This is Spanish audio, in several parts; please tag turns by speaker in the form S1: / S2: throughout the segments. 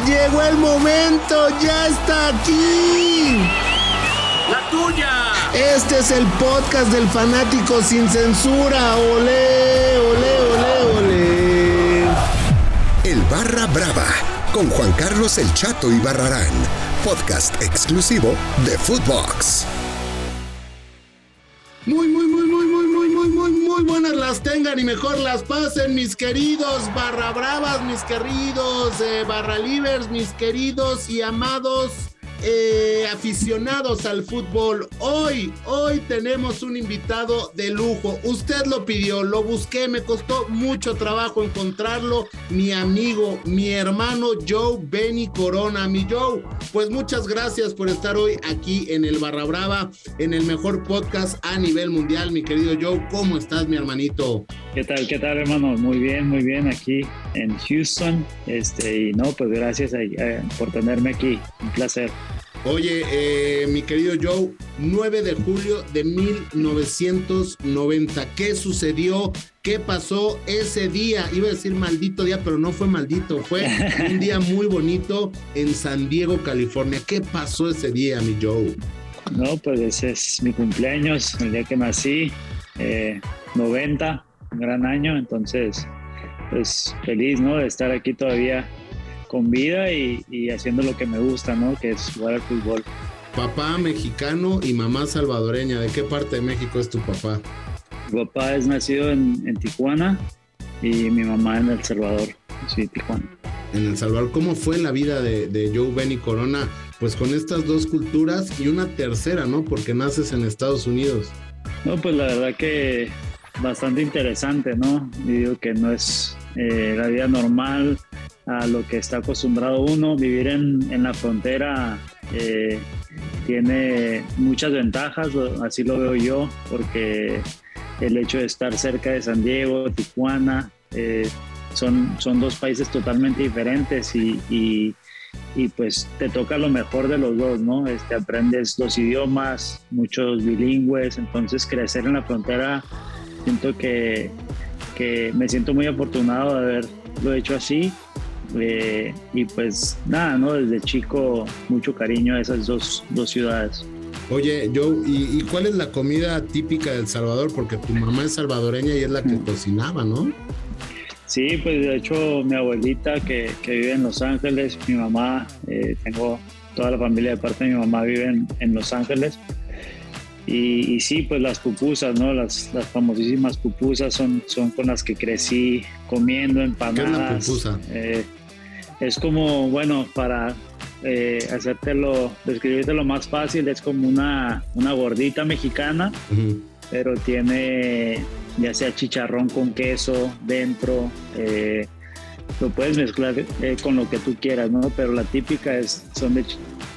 S1: llegó el momento, ya está aquí.
S2: La tuya.
S1: Este es el podcast del fanático sin censura. Olé, olé, olé, olé.
S3: El Barra Brava con Juan Carlos El Chato y Barrarán, podcast exclusivo de Footbox.
S1: Muy, muy, tengan y mejor las pasen, mis queridos barra bravas, mis queridos eh, barra livers, mis queridos y amados eh, aficionados al fútbol. Hoy, hoy tenemos un invitado de lujo. Usted lo pidió, lo busqué, me costó mucho trabajo encontrarlo. Mi amigo, mi hermano Joe Benny Corona. Mi Joe, pues muchas gracias por estar hoy aquí en el Barra Brava, en el mejor podcast a nivel mundial. Mi querido Joe, ¿cómo estás, mi hermanito?
S4: ¿Qué tal, qué tal, hermano? Muy bien, muy bien aquí en Houston. Este, y no, pues gracias eh, por tenerme aquí. Un placer.
S1: Oye, eh, mi querido Joe, 9 de julio de 1990, ¿qué sucedió? ¿Qué pasó ese día? Iba a decir maldito día, pero no fue maldito, fue un día muy bonito en San Diego, California. ¿Qué pasó ese día, mi Joe?
S4: No, pues ese es mi cumpleaños, el día que nací, 90, eh, un gran año, entonces, pues feliz, ¿no? De estar aquí todavía con vida y, haciendo lo que me gusta, ¿no? Que es jugar al fútbol.
S1: Papá mexicano y mamá salvadoreña. ¿De qué parte de México es tu papá?
S4: Mi papá es nacido en, Tijuana y mi mamá en El Salvador. Sí, Tijuana.
S1: En El Salvador, ¿cócmo fue la vida de, de Joe Benny Corona? Pues con estas dos culturas y una tercera, ¿no? Porque naces en Estados Unidos.
S4: No, pues la verdad que bastante interesante, ¿no? digo que no es eh, la vida normal a lo que está acostumbrado uno. Vivir en, la frontera eh, tiene muchas ventajas, así lo veo yo, porque el hecho de estar cerca de San Diego, Tijuana, eh, son, son dos países totalmente diferentes y, y, pues te toca lo mejor de los dos, ¿no? Este, aprendes dos idiomas, muchos bilingües, entonces crecer en la frontera, siento que, que me siento muy afortunado de haberlo hecho así eh, y pues nada, ¿no? Desde chico mucho cariño a esas dos, dos ciudades.
S1: Oye, Joe, ¿y, cuál es la comida típica de El Salvador? Porque tu mamá es salvadoreña y es la que mm. cocinaba, ¿no?
S4: Sí, pues de hecho mi abuelita que, que vive en Los Ángeles, mi mamá, eh, tengo toda la familia de parte de mi mamá vive en, en Los Ángeles. Y, sí, pues las pupusas, ¿no? Las, las famosísimas pupusas son, son con las que crecí comiendo empanadas.
S1: ¿Qué es la pupusa?
S4: Eh, es como, bueno, para eh, hacértelo, describirte lo más fácil, es como una, una gordita mexicana, pero tiene ya sea chicharrón con queso dentro, eh, lo puedes mezclar eh, con lo que tú quieras, ¿no? Pero la típica es, son de,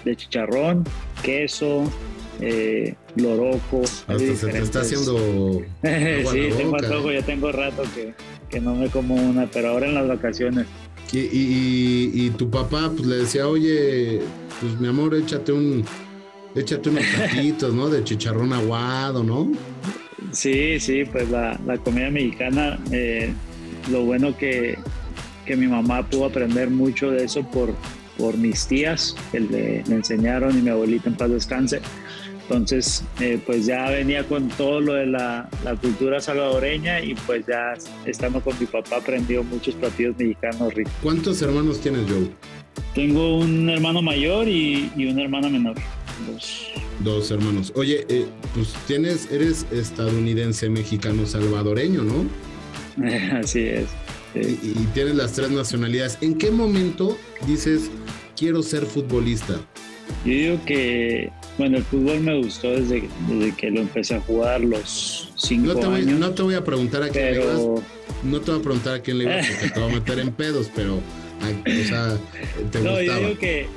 S4: de chicharrón, queso, eh, loroco.
S1: Hasta se te está haciendo.
S4: sí, tengo antojo, ya tengo rato que, que no me como una, pero ahora en las vacaciones.
S1: Y, tu papá pues le decía, oye, pues mi amor, échate un, échate unos taquitos, ¿no? De chicharrón aguado, ¿no?
S4: Sí, sí, pues la, comida mexicana, eh, lo bueno que, que mi mamá pudo aprender mucho de eso por, por mis tías, que le, le enseñaron y mi abuelita en paz descanse. Entonces, eh, pues ya venía con todo lo de la, cultura salvadoreña y pues ya estando con mi papá aprendió muchos platillos mexicanos ricos.
S1: ¿Cuántos hermanos tienes, Joe?
S4: Tengo un hermano mayor y, una hermana menor. Dos.
S1: Dos hermanos. Oye, eh, pues tienes, eres estadounidense, mexicano, salvadoreño, ¿no?
S4: Así es.
S1: Y, y tienes las tres nacionalidades. ¿En qué momento dices, quiero ser futbolista?
S4: Yo digo que bueno, el fútbol me gustó desde, desde que lo empecé a jugar los cinco
S1: no te voy,
S4: años.
S1: No te voy a preguntar a quién le ibas. No te voy a preguntar a quién le ibas porque te voy a meter en pedos, pero, o sea, te no,
S4: Yo digo que,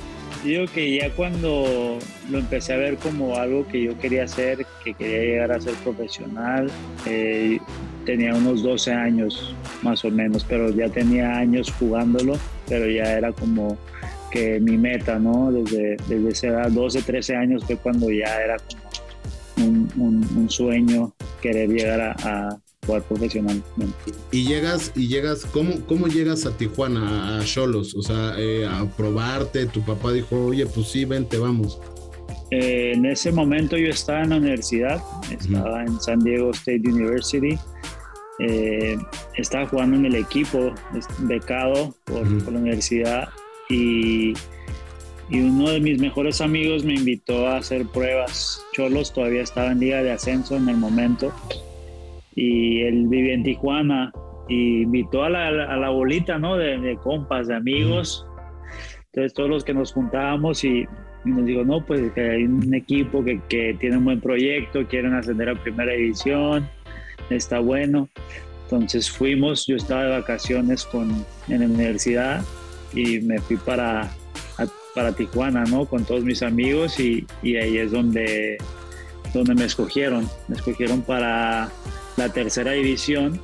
S4: digo que ya cuando lo empecé a ver como algo que yo quería hacer, que quería llegar a ser profesional, eh, tenía unos 12 años más o menos, pero ya tenía años jugándolo, pero ya era como que mi meta, ¿no? Desde, desde esa edad, 12, 13 años fue cuando ya era como un, un, sueño querer llegar a, jugar profesionalmente.
S1: Y llegas, y llegas, ¿cómo, cómo llegas a Tijuana, a Cholos? O sea, eh, a probarte, tu papá dijo, oye, pues sí, vente, vamos.
S4: Eh, en ese momento yo estaba en la universidad, estaba en San Diego State University. Eh, estaba jugando en el equipo, becado por, por la universidad y y uno de mis mejores amigos me invitó a hacer pruebas. Cholos todavía estaba en liga de ascenso en el momento y él vivía en Tijuana y invitó a la, a la bolita, ¿no? De, compas, de amigos. Entonces todos los que nos juntábamos y, nos dijo, no, pues hay un equipo que, que tiene un buen proyecto, quieren ascender a primera división, está bueno. Entonces fuimos, yo estaba de vacaciones con, en la universidad y me fui para, para Tijuana, ¿no? Con todos mis amigos y, ahí es donde, donde me escogieron. Me escogieron para la tercera división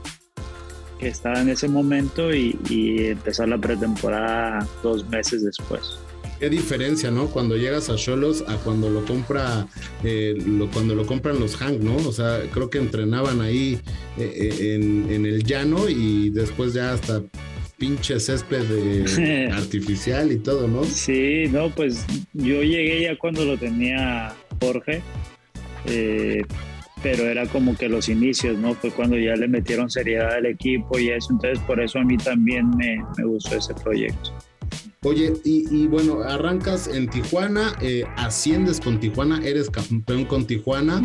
S4: que estaba en ese momento y, empezar la pretemporada dos meses después.
S1: Qué diferencia, ¿no? Cuando llegas a Cholos a cuando lo compra, eh, cuando lo compran los Hank, ¿no? O sea, creo que entrenaban ahí eh, eh, en, en, el llano y después ya hasta pinche césped artificial y todo, ¿no?
S4: Sí, no, pues yo llegué ya cuando lo tenía Jorge, eh, pero era como que los inicios, ¿no? Fue cuando ya le metieron seriedad al equipo y eso, entonces por eso a mí también me, gustó ese proyecto.
S1: Oye, y, bueno, arrancas en Tijuana, eh, asciendes con Tijuana, eres campeón con Tijuana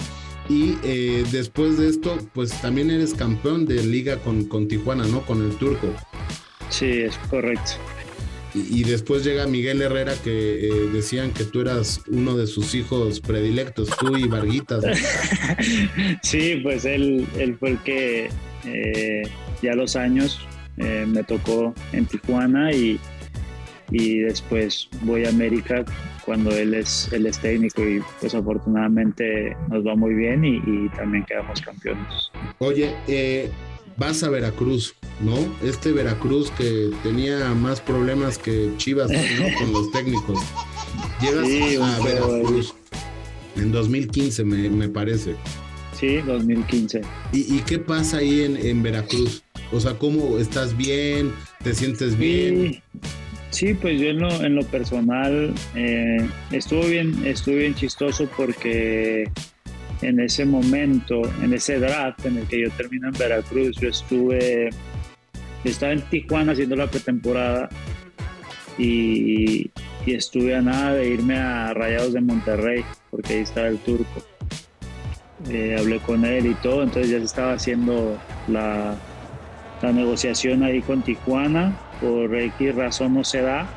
S1: y eh, después de esto, pues también eres campeón de liga con, con Tijuana, ¿no? Con el turco.
S4: Sí, es correcto.
S1: Y, después llega Miguel Herrera que eh, decían que tú eras uno de sus hijos predilectos, tú y Varguitas.
S4: sí, pues él, él fue el que eh, ya los años eh, me tocó en Tijuana y, y después voy a América cuando él es, él es técnico y pues afortunadamente nos va muy bien y, y también quedamos campeones.
S1: Oye, vas a Veracruz ¿no? Este Veracruz que tenía más problemas que Chivas con los técnicos. Llegas a Veracruz en 2015, me, parece.
S4: Sí, 2015.
S1: ¿Y, qué pasa ahí en, Veracruz? O sea, ¿cómo estás bien? ¿Te sientes bien?
S4: Sí, pues yo en lo, en lo personal eh, estuvo bien, estuvo bien chistoso porque en ese momento, en ese draft en el que yo termino en Veracruz, yo estuve estaba en Tijuana haciendo la pretemporada y, estuve a nada de irme a Rayados de Monterrey, porque ahí estaba el turco. Eh, hablé con él y todo, entonces ya se estaba haciendo la, la negociación ahí con Tijuana, por X razón no se da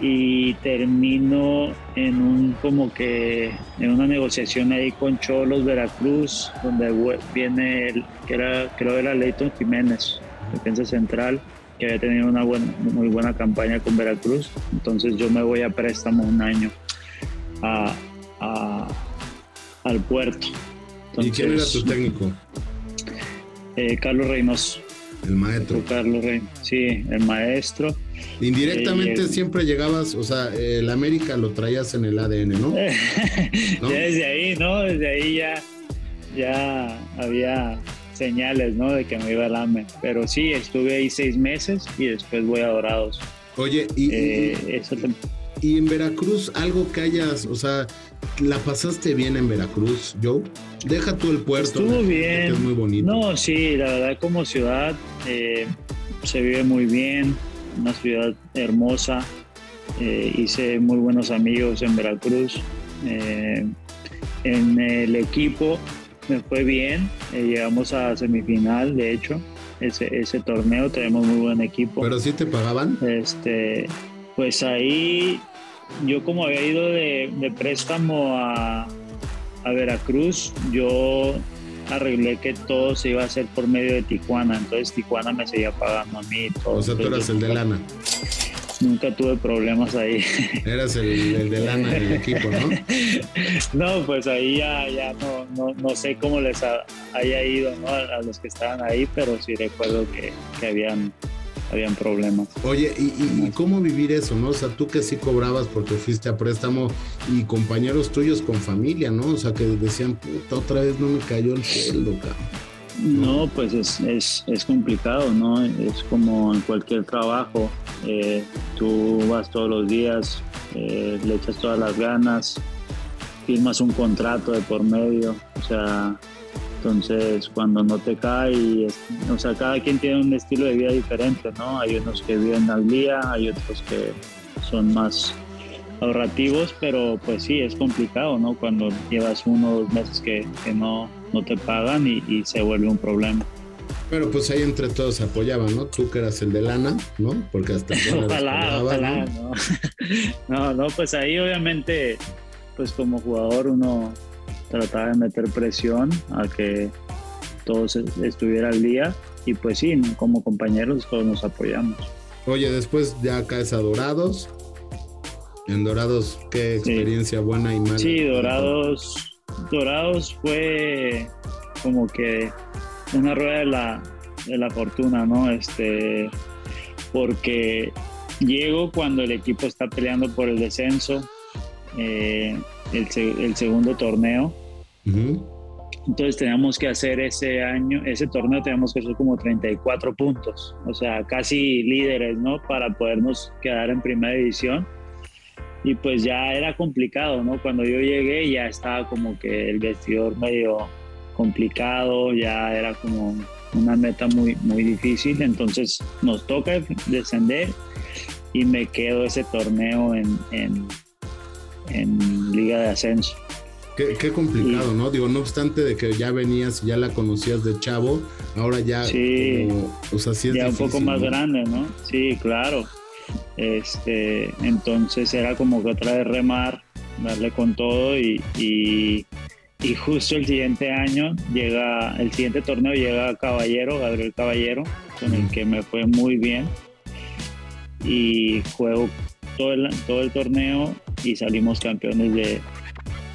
S4: y termino en un como que en una negociación ahí con Cholos Veracruz donde viene el, que era creo era Leighton Jiménez defensa central, que había tenido una buena, muy buena campaña con Veracruz. Entonces yo me voy a préstamo un año a, al puerto.
S1: ¿Y quién era tu técnico?
S4: Eh, Carlos Reynoso.
S1: El maestro.
S4: Carlos Reynoso, sí, el maestro.
S1: Indirectamente eh, siempre llegabas, o sea, el América lo traías en el ADN, ¿no?
S4: desde ahí, ¿no? Desde ahí ya, ya había señales, ¿no? De que me iba al AME. Pero sí, estuve ahí seis meses y después voy a Dorados.
S1: Oye, y, eh, y, en Veracruz, algo que hayas, o sea, ¿la pasaste bien en Veracruz, Joe? Deja tú el puerto.
S4: Estuvo bien.
S1: es muy bonito.
S4: No, sí, la verdad como ciudad eh, se vive muy bien, una ciudad hermosa. Eh, hice muy buenos amigos en Veracruz. en el equipo me fue bien, eh, llegamos a semifinal, de hecho, ese, ese torneo, tenemos muy buen equipo.
S1: ¿Pero sí te pagaban?
S4: Este, pues ahí yo como había ido de, préstamo a, a, Veracruz, yo arreglé que todo se iba a hacer por medio de Tijuana, entonces Tijuana me seguía pagando a mí. Todo.
S1: O sea, tú eras el de lana
S4: nunca tuve problemas ahí.
S1: Eras el, de lana del equipo, ¿no?
S4: No, pues ahí ya, ya no, no, no, sé cómo les haya ido ¿no? a, los que estaban ahí, pero sí recuerdo que, que habían, habían problemas.
S1: Oye, ¿y, cómo vivir eso, no? O sea, tú que sí cobrabas porque fuiste a préstamo y compañeros tuyos con familia, ¿no? O sea, que decían, puta, otra vez no me cayó el cielo, cabrón.
S4: No, pues es, es, es complicado, ¿no? Es como en cualquier trabajo. Eh, tú vas todos los días, eh, le echas todas las ganas, firmas un contrato de por medio, o sea, entonces cuando no te cae, o sea, cada quien tiene un estilo de vida diferente, ¿no? Hay unos que viven al día, hay otros que son más ahorrativos, pero pues sí, es complicado, ¿no? Cuando llevas uno o dos meses que, que no, no te pagan y, y se vuelve un problema.
S1: Pero pues ahí entre todos se apoyaban, ¿no? Tú que eras el de lana, ¿no? Porque hasta...
S4: ojalá, ojalá, ¿no? ¿no? no, pues ahí obviamente, pues como jugador uno trataba de meter presión a que todos estuviera al día y pues sí, como compañeros todos nos apoyamos.
S1: Oye, después ya caes a Dorados. En Dorados, qué experiencia buena y mala.
S4: Sí, Dorados, Dorados fue como que una rueda de la, de la fortuna, ¿no? Este, porque llego cuando el equipo está peleando por el descenso, eh, el, el, segundo torneo. Entonces teníamos que hacer ese año, ese torneo teníamos que hacer como 34 puntos, o sea, casi líderes, ¿no? Para podernos quedar en primera división. Y pues ya era complicado, ¿no? Cuando yo llegué ya estaba como que el vestidor medio complicado, ya era como una meta muy, muy difícil, entonces nos toca descender y me quedo ese torneo en, en, Liga de Ascenso.
S1: Qué, complicado, ¿no? Digo, no obstante de que ya venías, ya la conocías de chavo, ahora ya,
S4: sí, ya un poco más grande, ¿no? Sí, claro. Este, entonces era como que otra vez remar, darle con todo y, y justo el siguiente año llega, el siguiente torneo llega Caballero, Gabriel Caballero, con el que me fue muy bien. Y juego todo el, todo el torneo y salimos campeones de,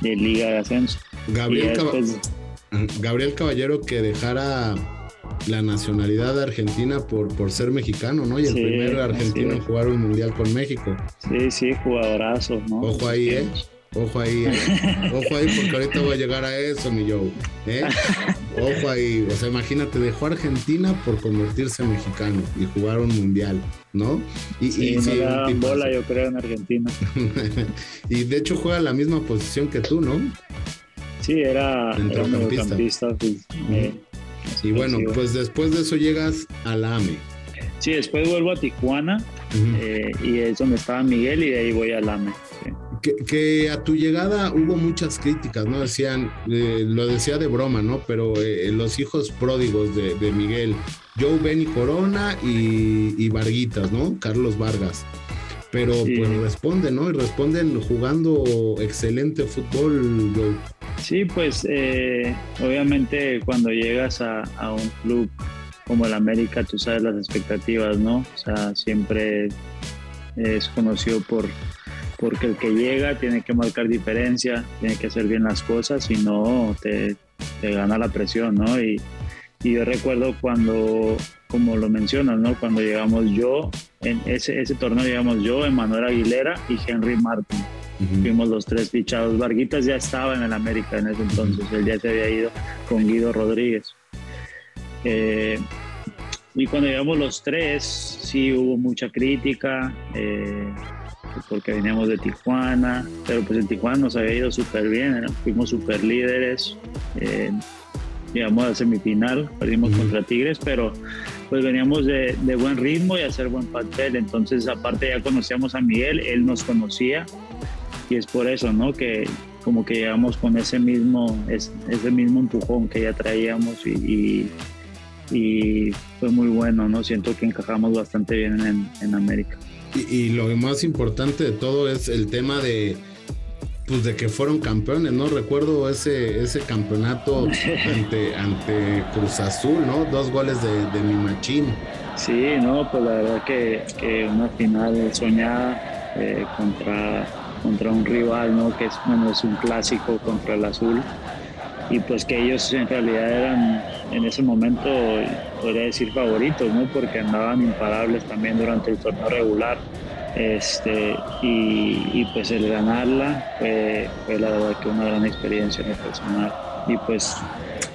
S4: Liga de Ascenso.
S1: Gabriel, Gabriel Caballero que dejara la nacionalidad de Argentina por, por ser mexicano, ¿no? Y el primer argentino en jugar un mundial con México.
S4: Sí, sí, jugadorazo, ¿no?
S1: Ojo ahí, ¿eh? Ojo ahí, eh. ojo ahí, porque ahorita voy a llegar a eso, mi Joe. ¿eh? Ojo ahí, o sea, imagínate, dejó Argentina por convertirse en mexicano y jugar un mundial, ¿no?
S4: Y, sí, y bola, yo creo, en Argentina.
S1: y de hecho juega la misma posición que tú, ¿no?
S4: Sí, era mediocampista. Pues,
S1: y bueno, pues después de eso llegas a la AME.
S4: Sí, después vuelvo a Tijuana eh, y es donde estaba Miguel y de ahí voy al AME
S1: que, a tu llegada hubo muchas críticas, ¿no? Decían, eh, lo decía de broma, ¿no? Pero eh, los hijos pródigos de, Miguel, Joe Benny Corona y, Varguitas, ¿no? Carlos Vargas. Pero pues responden, ¿no? Y responden jugando excelente fútbol, Joe.
S4: Sí, pues eh, obviamente cuando llegas a, a un club como el América, tú sabes las expectativas, ¿no? O sea, siempre es conocido por porque el que llega tiene que marcar diferencia, tiene que hacer bien las cosas y no te, gana la presión, ¿no? Y, yo recuerdo cuando, como lo mencionas, ¿no? Cuando llegamos yo, en ese, ese torneo llegamos yo, Emanuel Aguilera y Henry Martin. Fuimos los tres fichados. Varguitas ya estaba en el América en ese entonces, él ya se había ido con Guido Rodríguez. Eh, y cuando llegamos los tres, sí hubo mucha crítica. Eh, porque veníamos de Tijuana, pero pues en Tijuana nos había ido súper bien, fuimos súper líderes, eh, llegamos a semifinal, perdimos contra Tigres, pero pues veníamos de, de, buen ritmo y hacer buen papel, entonces aparte ya conocíamos a Miguel, él nos conocía y es por eso, ¿no? Que como que llegamos con ese mismo, ese mismo empujón que ya traíamos y, y, fue muy bueno, ¿no? Siento que encajamos bastante bien en, en América.
S1: Y, lo más importante de todo es el tema de pues de que fueron campeones, ¿no? Recuerdo ese, ese campeonato ante, ante Cruz Azul, ¿no? Dos goles de, de mi machín.
S4: Sí, no, pues la verdad que, que una final soñada eh, contra, contra un rival, ¿no? Que es, bueno, es un clásico contra el Azul. Y pues que ellos en realidad eran en ese momento podría decir favoritos, ¿no? Porque andaban imparables también durante el torneo regular. Este, y, pues el ganarla fue, la verdad que una gran experiencia en el personal. Y pues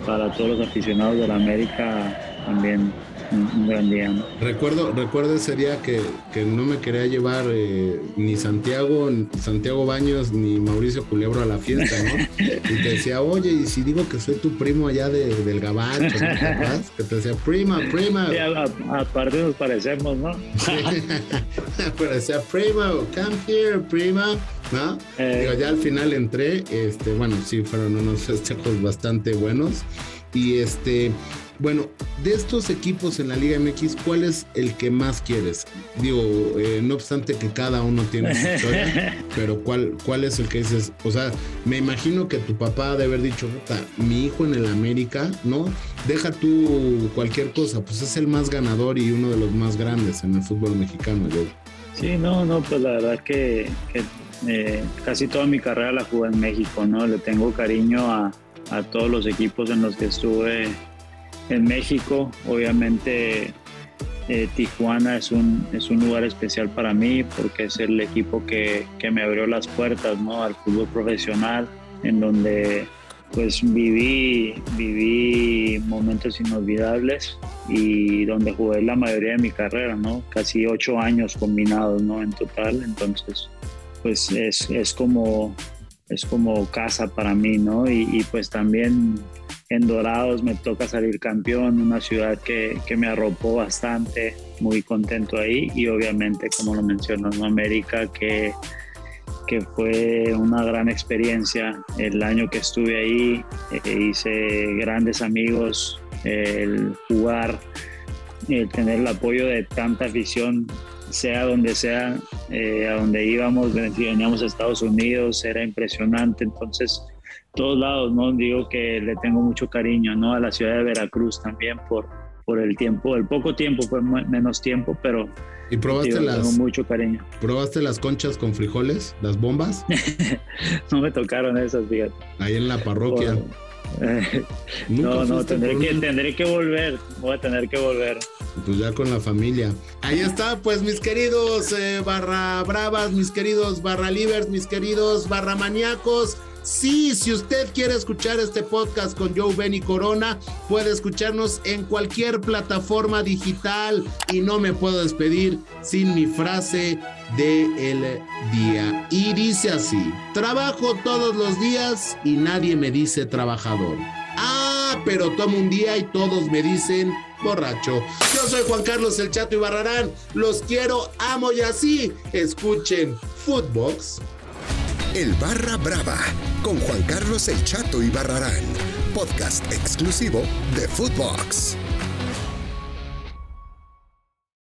S4: para todos los aficionados de la América también un, gran día.
S1: Recuerdo, recuerdo ese día que, que no me quería llevar eh, ni Santiago, Santiago Baños, ni Mauricio Culebro a la fiesta, ¿no? Y te decía, oye, y si digo que soy tu primo allá de, del Gabacho, ¿no? Que te decía, prima, prima.
S4: aparte nos parecemos, ¿no?
S1: Pero decía, prima, come here, prima. ¿no? Eh. Digo, ya al final entré, este, bueno, sí, fueron unos festejos bastante buenos. Y este, bueno, de estos equipos en la Liga MX, ¿cuál es el que más quieres? Digo, eh, no obstante que cada uno tiene su historia, pero ¿cuál, ¿cuál es el que dices? O sea, me imagino que tu papá de haber dicho, mi hijo en el América, ¿no? Deja tú cualquier cosa, pues es el más ganador y uno de los más grandes en el fútbol mexicano, yo.
S4: Sí, no, no, pues la verdad que, eh, casi toda mi carrera la jugué en México, ¿no? Le tengo cariño a, a todos los equipos en los que estuve en México. Obviamente eh, Tijuana es un, es un lugar especial para mí porque es el equipo que, que, me abrió las puertas ¿no? al fútbol profesional, en donde pues viví, viví momentos inolvidables y donde jugué la mayoría de mi carrera, ¿no? casi ocho años combinados ¿no? en total. Entonces, pues es, es como es como casa para mí, ¿no? Y, y pues también en Dorados me toca salir campeón, una ciudad que, que, me arropó bastante, muy contento ahí y obviamente, como lo mencionó, en América, que, que fue una gran experiencia. El año que estuve ahí eh, hice grandes amigos, el jugar, el tener el apoyo de tanta afición, sea donde sea, eh, a donde íbamos, veníamos a Estados Unidos, era impresionante. Entonces, todos lados, ¿no? Digo que le tengo mucho cariño, ¿no? A la ciudad de Veracruz también por, por el tiempo, el poco tiempo, fue menos tiempo, pero
S1: ¿Y probaste las
S4: tengo mucho cariño.
S1: ¿Probaste las conchas con frijoles, las bombas?
S4: no me tocaron esas, fíjate.
S1: Ahí en la parroquia.
S4: no, no, tendré que, tendré que volver, voy a tener que volver.
S1: Pues ya con la familia. Ahí está, pues mis queridos eh, barra bravas, mis queridos barra livers, mis queridos barra maníacos. Sí, si usted quiere escuchar este podcast con Joe Benny Corona, puede escucharnos en cualquier plataforma digital y no me puedo despedir sin mi frase de el día. Y dice así, trabajo todos los días y nadie me dice trabajador. Ah, pero tomo un día y todos me dicen borracho. Yo soy Juan Carlos El Chato y Barrarán. Los quiero, amo y así. Escuchen Footbox
S3: el Barra Brava con Juan Carlos El Chato y Barrarán, podcast exclusivo de Footbox.